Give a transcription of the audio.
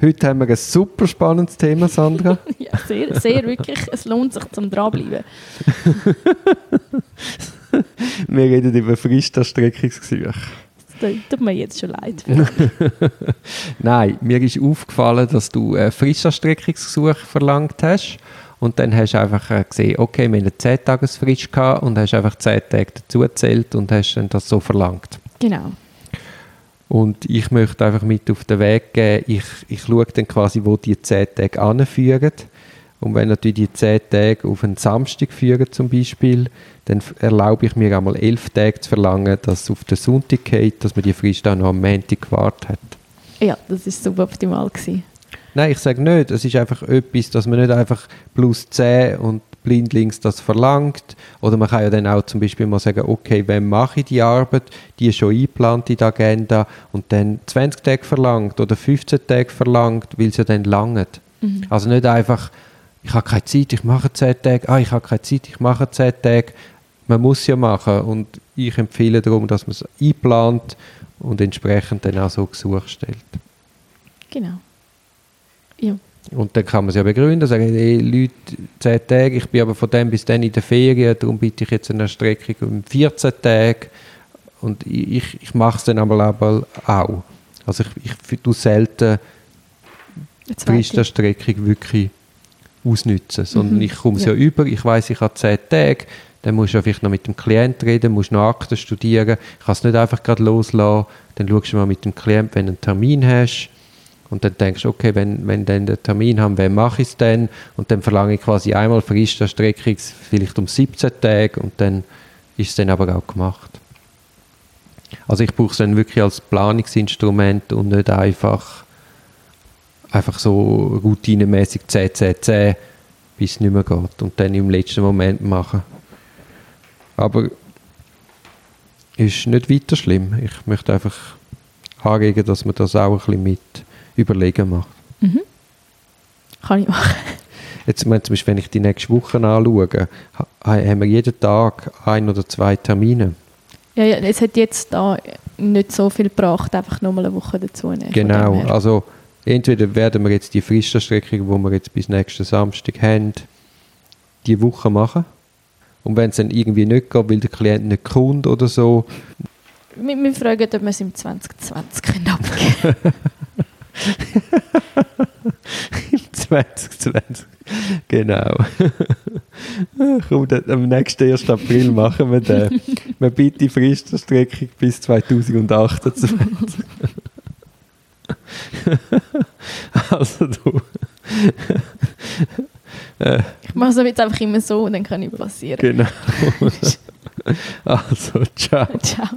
Heute haben wir ein super spannendes Thema, Sandra. ja, sehr, sehr wirklich. Es lohnt sich zum dranbleiben. wir reden über Fristerstreckungsgesuche. Das tut mir jetzt schon leid. Nein, mir ist aufgefallen, dass du ein Fristerstreckungsgesuch verlangt hast. Und dann hast du einfach äh, gesehen, okay, wir hatten eine 10-Tagesfrist und hast einfach 10 Tage dazu gezählt und hast dann das so verlangt. Genau. Und ich möchte einfach mit auf den Weg geben, ich, ich schaue dann quasi, wo die 10 Tage anführen. Und wenn natürlich die 10 Tage auf einen Samstag führen zum Beispiel, dann erlaube ich mir einmal 11 Tage zu verlangen, dass es auf den Sonntag geht, dass man die Frist dann noch am Montag gewartet hat. Ja, das war suboptimal. Gewesen. Nein, ich sage nicht. Es ist einfach etwas, dass man nicht einfach plus 10 und blindlings das verlangt. Oder man kann ja dann auch zum Beispiel mal sagen, okay, wem mache ich die Arbeit? Die ist schon eingeplant in die Agenda und dann 20 Tage verlangt oder 15 Tage verlangt, weil es ja dann langt. Mhm. Also nicht einfach, ich habe keine Zeit, ich mache 10 Tage, ah, ich habe keine Zeit, ich mache 10 Tage. Man muss ja machen und ich empfehle darum, dass man es einplant und entsprechend dann auch so Gesuch stellt. Genau. Ja. Und dann kann man es ja begründen, sagen, hey, Leute, 10 Tage, ich bin aber von dem bis dann in der Ferien, darum biete ich jetzt eine Streckung um 14 Tage. Und ich, ich mache es dann aber auch. Also ich, ich tue selten die Fristerstreckung wirklich ausnutzen, sondern mhm. ich komme es ja. ja. über, ich weiß ich habe 10 Tage, dann musst du vielleicht noch mit dem Klient reden, musst noch Akten studieren, ich kann es nicht einfach gerade loslassen, dann schaust du mal mit dem Klient, wenn du einen Termin hast, und dann denkst du, okay, wenn, wenn dann den Termin haben, wann mache ich es denn? Und dann verlange ich quasi einmal Fristerstreckung vielleicht um 17 Tage und dann ist es dann aber auch gemacht. Also ich brauche es dann wirklich als Planungsinstrument und nicht einfach, einfach so routinemäßig 10, 10, 10, bis es nicht mehr geht und dann im letzten Moment machen. Aber ist nicht weiter schlimm. Ich möchte einfach anregen, dass man das auch ein bisschen mit Überlegen macht. Mhm. Kann ich machen. Jetzt zum Beispiel, wenn ich die nächste Woche anschaue, haben wir jeden Tag ein oder zwei Termine. Ja, ja, es hat jetzt da nicht so viel gebracht, einfach nochmal eine Woche dazu nehmen. Genau, also entweder werden wir jetzt die Fristerstreckung, die wir jetzt bis nächsten Samstag haben, die Woche machen. Und wenn es dann irgendwie nicht geht, weil der Klient nicht kommt oder so. Wir, wir fragen, ob wir es im 2020 abgeben können. 2020. Genau. Komm, am nächsten 1. April machen wir den. Wir bieten die Fristerstreckung bis 2028. also du. ich mache es jetzt einfach immer so und dann kann ich passieren. Genau. also, ciao. Ciao.